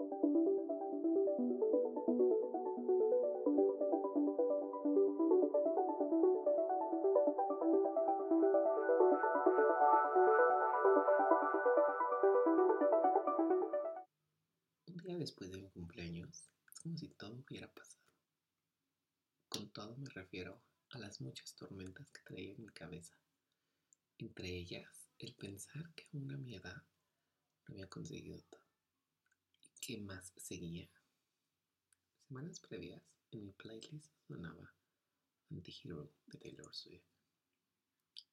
Un día después de mi cumpleaños, es como si todo hubiera pasado. Con todo me refiero a las muchas tormentas que traía en mi cabeza. Entre ellas, el pensar que aún a mi edad no había conseguido todo. ¿Y qué más seguía? Semanas previas, en mi playlist sonaba Anti-Hero de Taylor Swift.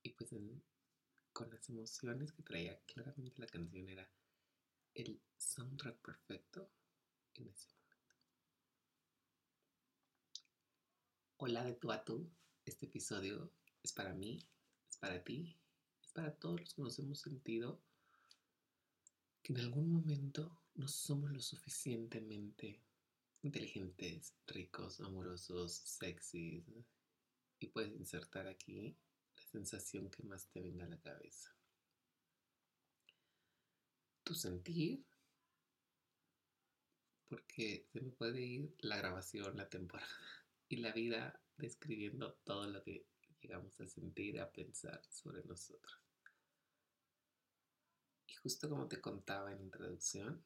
Y pues con las emociones que traía, claramente la canción era el soundtrack perfecto en ese momento. Hola de tú a tú, este episodio es para mí, es para ti, es para todos los que nos hemos sentido que en algún momento no somos lo suficientemente inteligentes, ricos, amorosos, sexys. Y puedes insertar aquí la sensación que más te venga a la cabeza tu sentir, porque se me puede ir la grabación, la temporada y la vida describiendo todo lo que llegamos a sentir, a pensar sobre nosotros. Y justo como te contaba en introducción,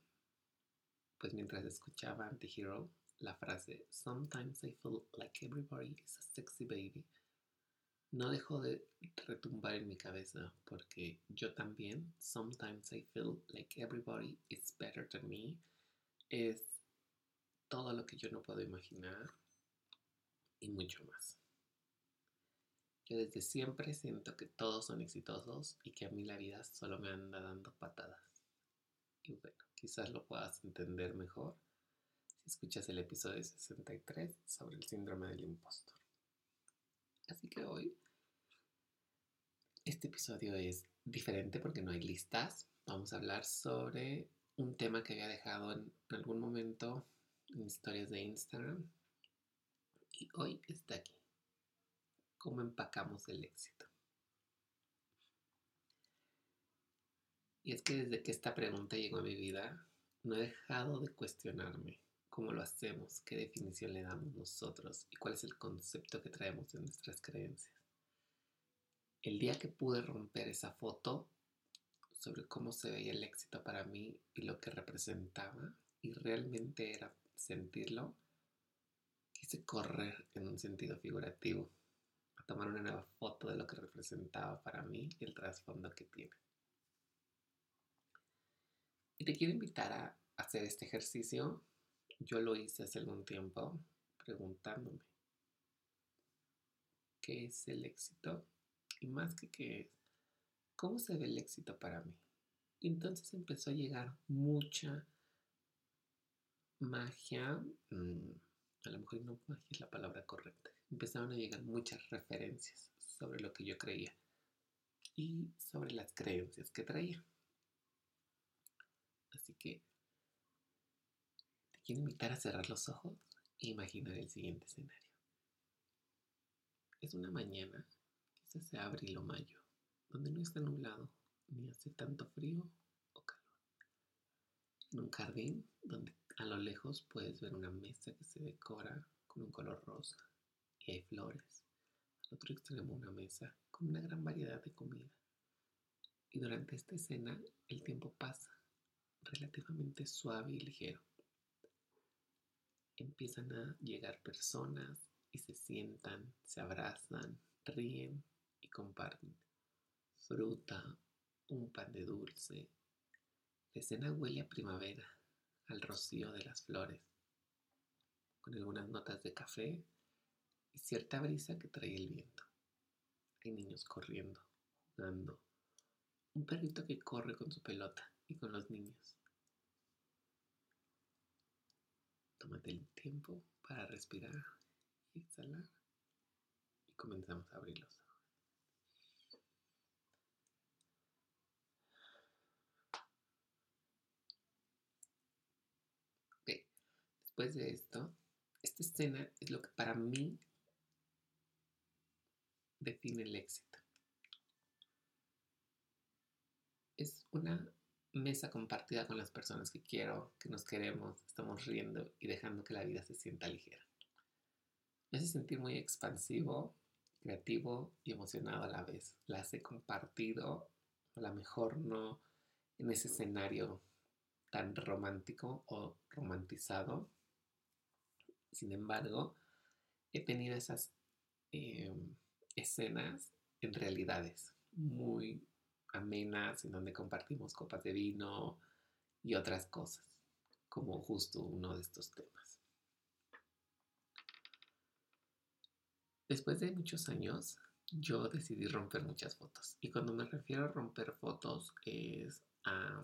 pues mientras escuchaba Anti-Hero, la frase Sometimes I feel like everybody is a sexy baby no dejó de retumbar en mi cabeza porque yo también, sometimes I feel like everybody is better than me, es todo lo que yo no puedo imaginar y mucho más. Yo desde siempre siento que todos son exitosos y que a mí la vida solo me anda dando patadas. Y bueno, quizás lo puedas entender mejor si escuchas el episodio 63 sobre el síndrome del impostor. Así que hoy este episodio es diferente porque no hay listas. Vamos a hablar sobre un tema que había dejado en algún momento en historias de Instagram y hoy está aquí. ¿Cómo empacamos el éxito? Y es que desde que esta pregunta llegó a mi vida, no he dejado de cuestionarme cómo lo hacemos, qué definición le damos nosotros y cuál es el concepto que traemos de nuestras creencias el día que pude romper esa foto sobre cómo se veía el éxito para mí y lo que representaba, y realmente era sentirlo, quise correr en un sentido figurativo, a tomar una nueva foto de lo que representaba para mí y el trasfondo que tiene. Y te quiero invitar a hacer este ejercicio. Yo lo hice hace algún tiempo preguntándome, ¿qué es el éxito? y más que qué es, ¿cómo se ve el éxito para mí? Entonces empezó a llegar mucha magia, mm, a lo mejor no magia es la palabra correcta, empezaron a llegar muchas referencias sobre lo que yo creía y sobre las creencias que traía. Así que te quiero invitar a cerrar los ojos e imaginar el siguiente escenario. Es una mañana se abril o mayo, donde no está nublado ni hace tanto frío o calor. En un jardín donde a lo lejos puedes ver una mesa que se decora con un color rosa y hay flores. Al otro extremo una mesa con una gran variedad de comida. Y durante esta escena el tiempo pasa relativamente suave y ligero. Empiezan a llegar personas y se sientan, se abrazan, ríen y comparten fruta, un pan de dulce. La escena huele a primavera, al rocío de las flores, con algunas notas de café y cierta brisa que trae el viento. Hay niños corriendo, jugando, un perrito que corre con su pelota y con los niños. Tómate el tiempo para respirar y exhalar y comenzamos a abrir los ojos. después de esto, esta escena es lo que para mí define el éxito. Es una mesa compartida con las personas que quiero, que nos queremos, estamos riendo y dejando que la vida se sienta ligera. Me hace sentir muy expansivo, creativo y emocionado a la vez. Las he compartido, a lo mejor no en ese escenario tan romántico o romantizado. Sin embargo, he tenido esas em, escenas en realidades muy amenas en donde compartimos copas de vino y otras cosas, como justo uno de estos temas. Después de muchos años, yo decidí romper muchas fotos. Y cuando me refiero a romper fotos es a...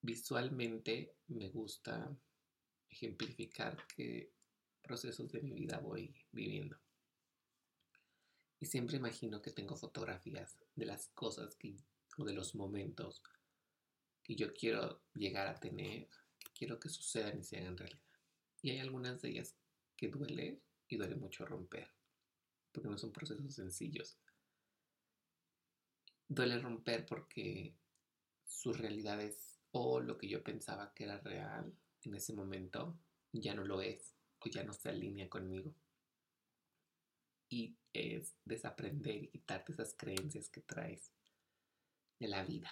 Visualmente me gusta ejemplificar qué procesos de mi vida voy viviendo. Y siempre imagino que tengo fotografías de las cosas que, o de los momentos que yo quiero llegar a tener, quiero que sucedan y se hagan realidad. Y hay algunas de ellas que duele y duele mucho romper, porque no son procesos sencillos. Duele romper porque sus realidades o lo que yo pensaba que era real en ese momento ya no lo es o ya no se alinea conmigo y es desaprender y quitarte esas creencias que traes de la vida.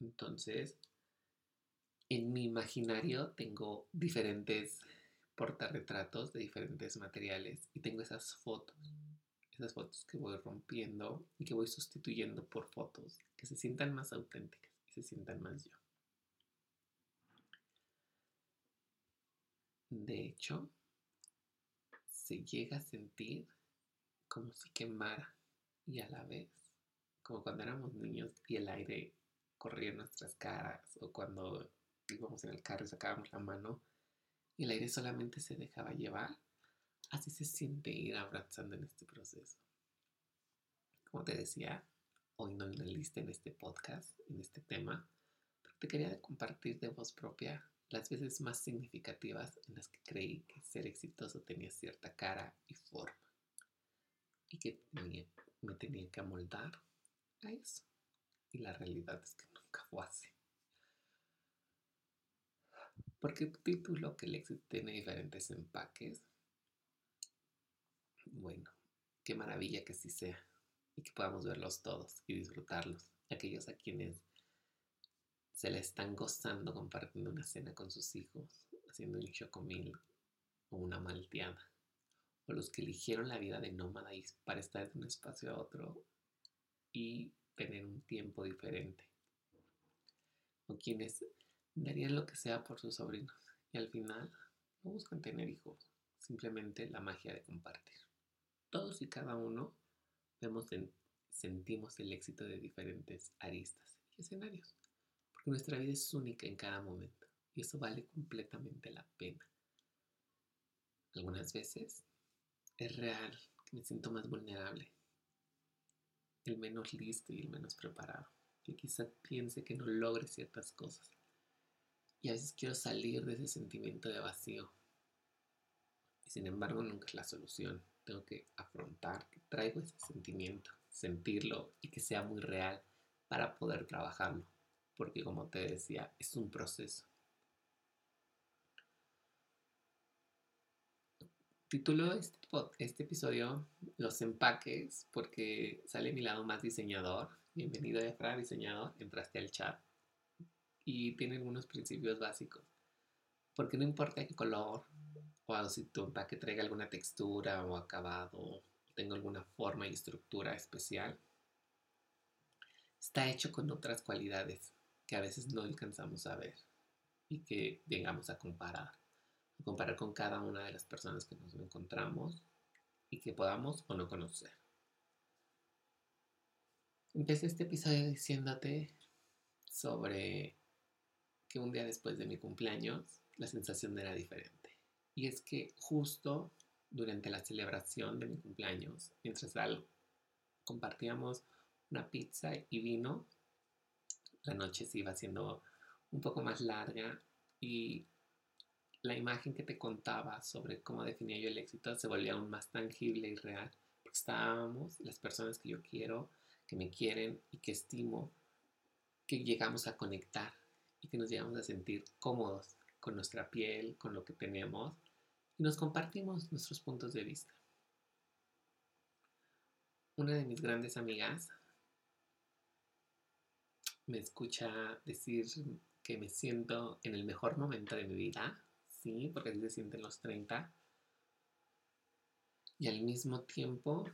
Entonces, en mi imaginario tengo diferentes portarretratos de diferentes materiales y tengo esas fotos, esas fotos que voy rompiendo y que voy sustituyendo por fotos que se sientan más auténticas y se sientan más yo. De hecho, se llega a sentir como si quemara y a la vez, como cuando éramos niños y el aire corría en nuestras caras o cuando íbamos en el carro y sacábamos la mano y el aire solamente se dejaba llevar. Así se siente ir abrazando en este proceso. Como te decía, hoy no hay una lista en este podcast, en este tema, pero te quería compartir de voz propia las veces más significativas en las que creí que ser exitoso tenía cierta cara y forma y que me tenía que amoldar a eso. Y la realidad es que nunca fue así. Porque título que el éxito tiene diferentes empaques. Bueno, qué maravilla que sí sea y que podamos verlos todos y disfrutarlos. Aquellos a quienes se le están gozando compartiendo una cena con sus hijos, haciendo un chocomil o una malteada, o los que eligieron la vida de nómada para estar de un espacio a otro y tener un tiempo diferente, o quienes darían lo que sea por sus sobrinos y al final no buscan tener hijos, simplemente la magia de compartir. Todos y cada uno vemos, sentimos el éxito de diferentes aristas y escenarios nuestra vida es única en cada momento y eso vale completamente la pena. Algunas veces es real que me siento más vulnerable, el menos listo y el menos preparado, que quizá piense que no logre ciertas cosas. Y a veces quiero salir de ese sentimiento de vacío. Y sin embargo nunca es la solución. Tengo que afrontar que traigo ese sentimiento, sentirlo y que sea muy real para poder trabajarlo porque como te decía, es un proceso. Titulo este, este episodio Los empaques porque sale mi lado más diseñador. Bienvenido Efra, diseñador, entraste al chat y tiene algunos principios básicos. Porque no importa qué color o si tu empaque traiga alguna textura o acabado, tenga alguna forma y estructura especial, está hecho con otras cualidades que a veces no alcanzamos a ver y que llegamos a comparar, a comparar con cada una de las personas que nos encontramos y que podamos o no conocer. Empecé este episodio diciéndote sobre que un día después de mi cumpleaños la sensación era diferente. Y es que justo durante la celebración de mi cumpleaños, mientras compartíamos una pizza y vino, la noche se iba haciendo un poco más larga y la imagen que te contaba sobre cómo definía yo el éxito se volvía aún más tangible y real. Porque estábamos, las personas que yo quiero, que me quieren y que estimo, que llegamos a conectar y que nos llegamos a sentir cómodos con nuestra piel, con lo que tenemos y nos compartimos nuestros puntos de vista. Una de mis grandes amigas me escucha decir que me siento en el mejor momento de mi vida, sí, porque así se sienten los 30, y al mismo tiempo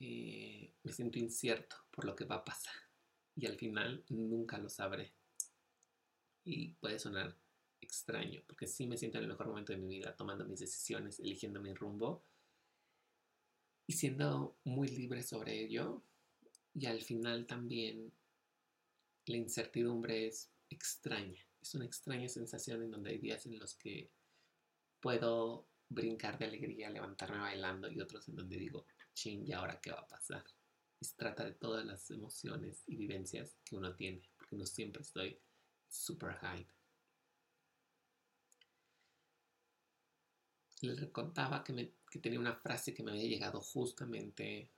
eh, me siento incierto por lo que va a pasar y al final nunca lo sabré. Y puede sonar extraño, porque sí me siento en el mejor momento de mi vida, tomando mis decisiones, eligiendo mi rumbo y siendo muy libre sobre ello. Y al final también la incertidumbre es extraña. Es una extraña sensación en donde hay días en los que puedo brincar de alegría, levantarme bailando y otros en donde digo, ching, ¿y ahora qué va a pasar? Y se trata de todas las emociones y vivencias que uno tiene, porque no siempre estoy super high. Les contaba que, que tenía una frase que me había llegado justamente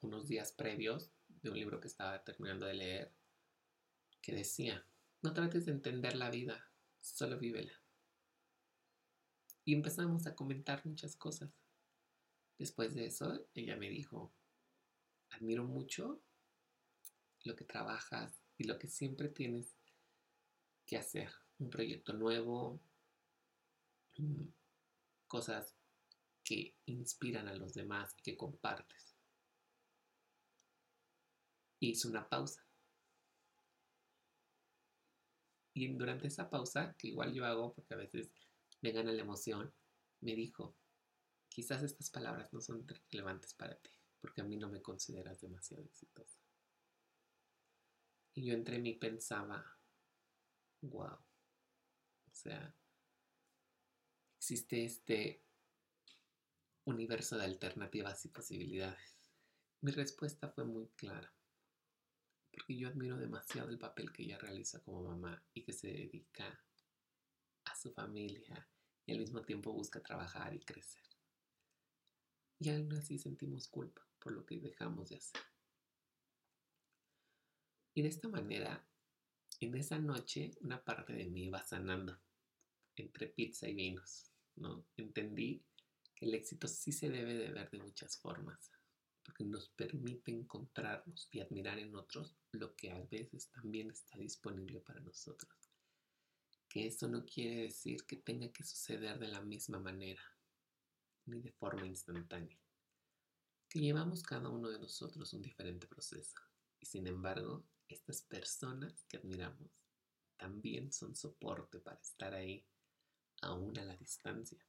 unos días previos de un libro que estaba terminando de leer, que decía, no trates de entender la vida, solo vívela. Y empezamos a comentar muchas cosas. Después de eso, ella me dijo, admiro mucho lo que trabajas y lo que siempre tienes que hacer. Un proyecto nuevo, mm, cosas que inspiran a los demás y que compartes. Hice una pausa. Y durante esa pausa, que igual yo hago porque a veces me gana la emoción, me dijo, quizás estas palabras no son relevantes para ti, porque a mí no me consideras demasiado exitosa. Y yo entre mí pensaba, wow, o sea, existe este universo de alternativas y posibilidades. Mi respuesta fue muy clara, porque yo admiro demasiado el papel que ella realiza como mamá y que se dedica a su familia y al mismo tiempo busca trabajar y crecer. Y aún así sentimos culpa por lo que dejamos de hacer. Y de esta manera, en esa noche, una parte de mí iba sanando entre pizza y vinos, ¿no? Entendí que el éxito sí se debe de ver de muchas formas, porque nos permite encontrarnos y admirar en otros lo que a veces también está disponible para nosotros. Que eso no quiere decir que tenga que suceder de la misma manera, ni de forma instantánea. Que llevamos cada uno de nosotros un diferente proceso. Y sin embargo, estas personas que admiramos también son soporte para estar ahí, aún a la distancia.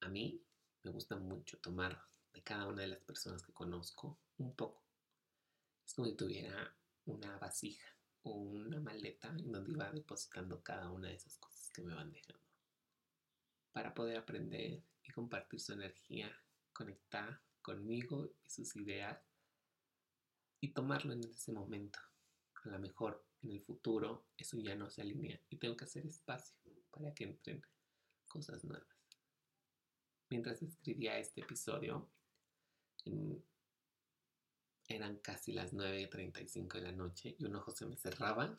A mí me gusta mucho tomar de cada una de las personas que conozco un poco. Es como si tuviera una vasija o una maleta en donde iba depositando cada una de esas cosas que me van dejando para poder aprender y compartir su energía, conectar conmigo y sus ideas y tomarlo en ese momento. A lo mejor en el futuro eso ya no se alinea y tengo que hacer espacio para que entren cosas nuevas. Mientras escribía este episodio, eran casi las 9.35 de la noche y un ojo se me cerraba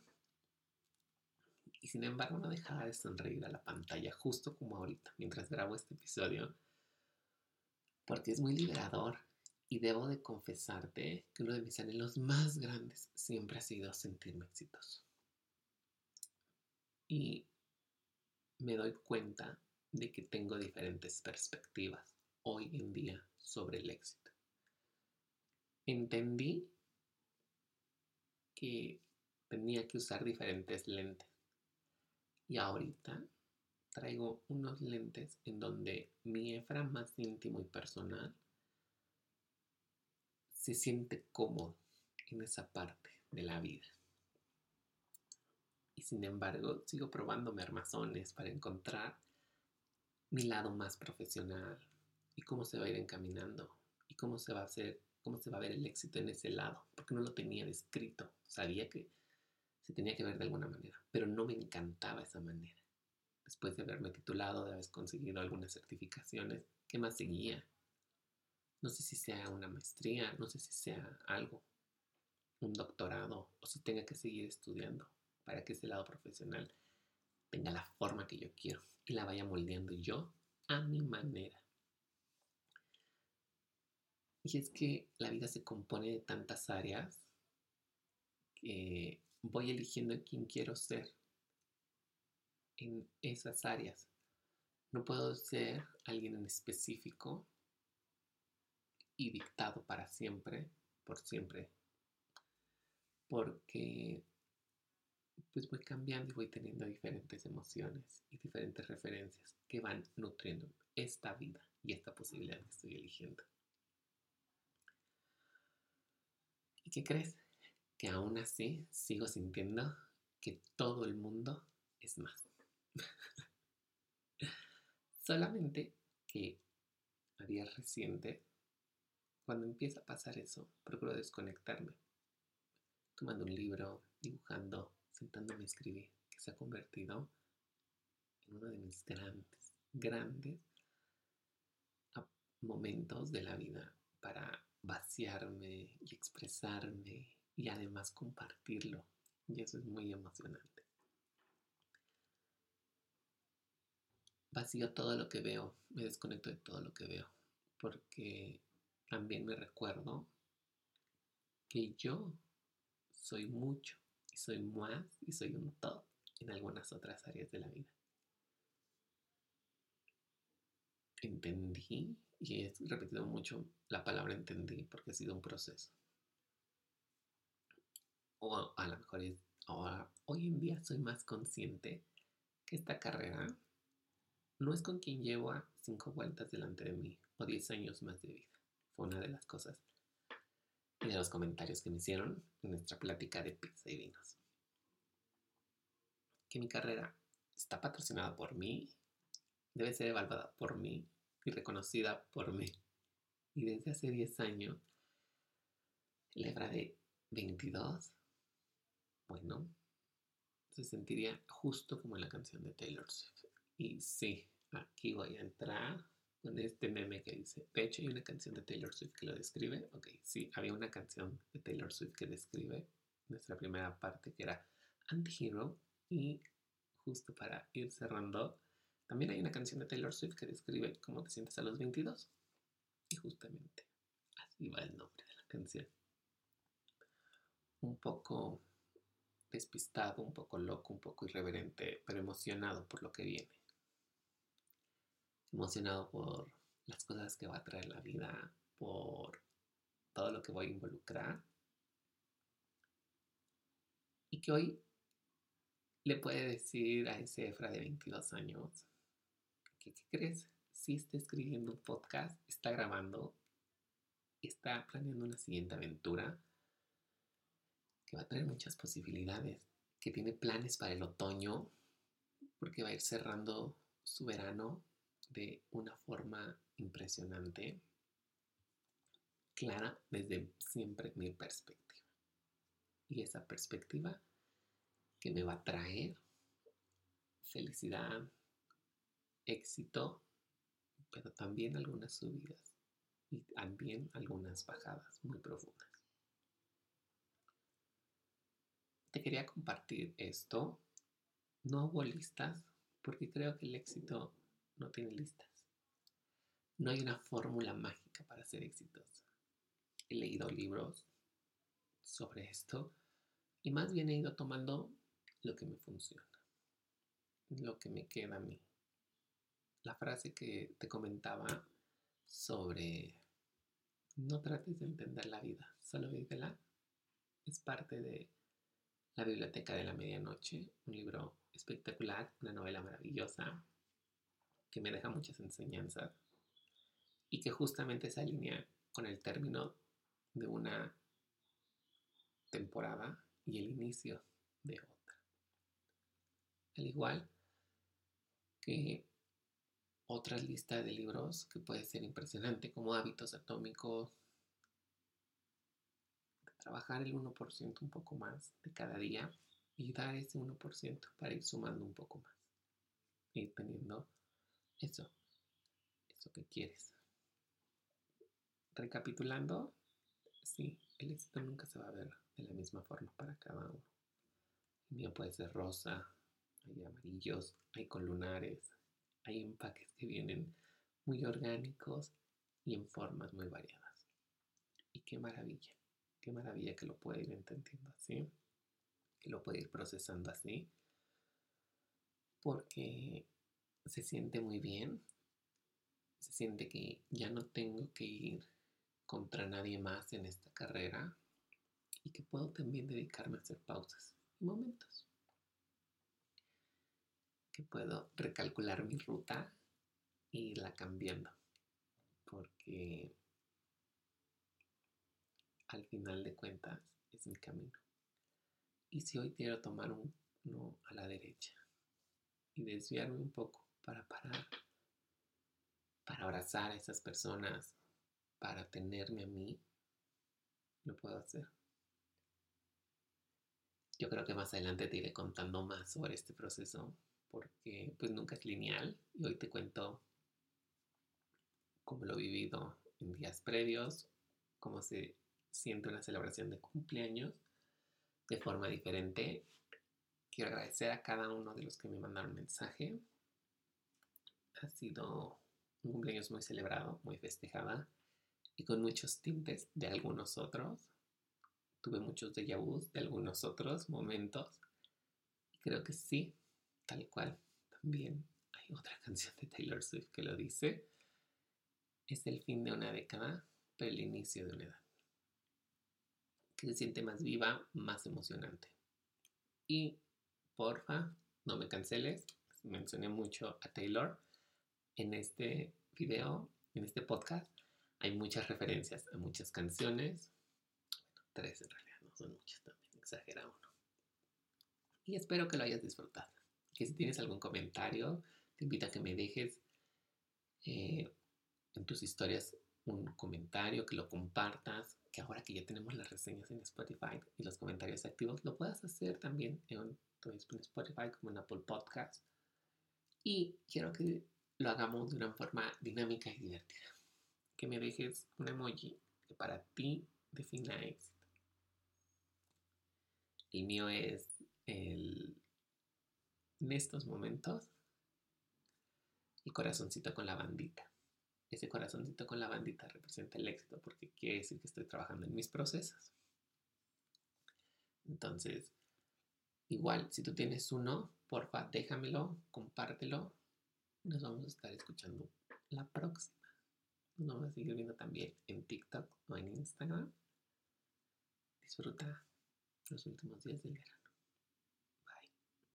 y sin embargo no dejaba de sonreír a la pantalla justo como ahorita, mientras grabo este episodio, porque es muy liberador y debo de confesarte que uno de mis anhelos más grandes siempre ha sido sentirme exitoso. Y me doy cuenta de que tengo diferentes perspectivas hoy en día sobre el éxito. Entendí que tenía que usar diferentes lentes y ahorita traigo unos lentes en donde mi Efra más íntimo y personal se siente cómodo en esa parte de la vida. Y sin embargo, sigo probándome armazones para encontrar mi lado más profesional y cómo se va a ir encaminando y cómo se va a hacer, cómo se va a ver el éxito en ese lado, porque no lo tenía descrito. Sabía que se tenía que ver de alguna manera, pero no me encantaba esa manera. Después de haberme titulado, de haber conseguido algunas certificaciones, ¿qué más seguía? No sé si sea una maestría, no sé si sea algo, un doctorado, o si tenga que seguir estudiando para que ese lado profesional tenga la forma que yo quiero y la vaya moldeando yo a mi manera. Y es que la vida se compone de tantas áreas que voy eligiendo quién quiero ser en esas áreas. No puedo ser alguien en específico y dictado para siempre, por siempre, porque pues voy cambiando y voy teniendo diferentes emociones y diferentes referencias que van nutriendo esta vida y esta posibilidad que estoy eligiendo. ¿Y qué crees? Que aún así sigo sintiendo que todo el mundo es más. Solamente que a días recientes, cuando empieza a pasar eso, procuro desconectarme. Tomando un libro, dibujando, sentándome a escribir, que se ha convertido en uno de mis grandes, grandes momentos de la vida para vaciarme y expresarme y además compartirlo. Y eso es muy emocionante. Vacío todo lo que veo, me desconecto de todo lo que veo, porque también me recuerdo que yo soy mucho soy más y soy un todo en algunas otras áreas de la vida. Entendí y he repetido mucho la palabra entendí porque ha sido un proceso. O a lo mejor es, ahora, hoy en día soy más consciente que esta carrera no es con quien llevo a cinco vueltas delante de mí o diez años más de vida. Fue una de las cosas y de los comentarios que me hicieron en nuestra plática de pizza y vinos. Que mi carrera está patrocinada por mí, debe ser evaluada por mí y reconocida por mí. Y desde hace 10 años, Lebra de 22, bueno, se sentiría justo como en la canción de Taylor Swift. Y sí, aquí voy a entrar con este meme que dice, de hecho hay una canción de Taylor Swift que lo describe. Ok, sí, había una canción de Taylor Swift que describe nuestra primera parte que era Anti-Hero y justo para ir cerrando también hay una canción de Taylor Swift que describe cómo te sientes a los 22. Y justamente así va el nombre de la canción. Un poco despistado, un poco loco, un poco irreverente, pero emocionado por lo que viene. Emocionado por las cosas que va a traer la vida, por todo lo que voy a involucrar. Y que hoy le puede decir a ese Efra de 22 años, ¿qué crees? Si está escribiendo un podcast, está grabando, está planeando una siguiente aventura que va a tener muchas posibilidades, que tiene planes para el otoño, porque va a ir cerrando su verano de una forma impresionante, clara desde siempre mi perspectiva. Y esa perspectiva que me va a traer felicidad, éxito, pero también algunas subidas y también algunas bajadas muy profundas. Te quería compartir esto. No hubo listas porque creo que el éxito no tiene listas. No hay una fórmula mágica para ser exitoso. He leído libros sobre esto y más bien he ido tomando lo que me funciona, lo que me queda a mí la frase que te comentaba sobre no trates de entender la vida, solo vívela, es parte de La Biblioteca de la Medianoche, un libro espectacular, una novela maravillosa que me deja muchas enseñanzas y que justamente se alinea con el término de una temporada y el inicio de otra. Al igual que otra lista de libros que puede ser impresionante, como Hábitos Atómicos, trabajar el 1% un poco más de cada día y dar ese 1% para ir sumando un poco más. Ir teniendo eso, eso que quieres. recapitulando, sí, el éxito nunca se va a ver de la misma forma para cada uno. El mío puede ser rosa, hay amarillos, hay con lunares, hay empaques que vienen muy orgánicos y en formas muy variadas. Y qué maravilla, qué maravilla que lo pueda ir entendiendo así, que lo pueda ir procesando así, porque se siente muy bien, se siente que ya no tengo que ir contra nadie más en esta carrera y que puedo también dedicarme a hacer pausas y momentos. Que puedo recalcular mi ruta e irla cambiando. Porque al final de cuentas es mi camino. Y si hoy quiero tomar un no a la derecha y desviarme un poco para parar, para abrazar a esas personas, para tenerme a mí, lo puedo hacer. Yo creo que más adelante te iré contando más sobre este proceso porque pues nunca es lineal y hoy te cuento cómo lo he vivido en días previos, cómo se siente una celebración de cumpleaños de forma diferente. Quiero agradecer a cada uno de los que me mandaron mensaje. Ha sido un cumpleaños muy celebrado, muy festejada y con muchos tintes de algunos otros. Tuve muchos déjà vus de algunos otros momentos. Creo que sí, tal cual. También hay otra canción de Taylor Swift que lo dice. Es el fin de una década, pero el inicio de una edad. Que se siente más viva, más emocionante. Y porfa, no me canceles. Mencioné mucho a Taylor en este video, en este podcast hay muchas referencias a muchas canciones. tres en realidad, no son muchas también, exagera uno. Y espero que lo hayas disfrutado. Que si tienes algún comentario, te invito a que me dejes eh, en tus historias un comentario, que lo compartas, que ahora que ya tenemos las reseñas en Spotify y los comentarios activos, lo puedas hacer también en, en Spotify como en Apple Podcast. Y quiero que lo hagamos de una forma dinámica y divertida que me dejes un emoji que para ti defina éxito. El mío es el, en estos momentos, el corazoncito con la bandita. Ese corazoncito con la bandita representa el éxito porque quiere decir que estoy trabajando en mis procesos. Entonces, igual, si tú tienes uno, porfa, déjamelo, compártelo. Nos vamos a estar escuchando la próxima. Nos vamos a seguir viendo también en TikTok o en Instagram. Disfruta los últimos días del verano.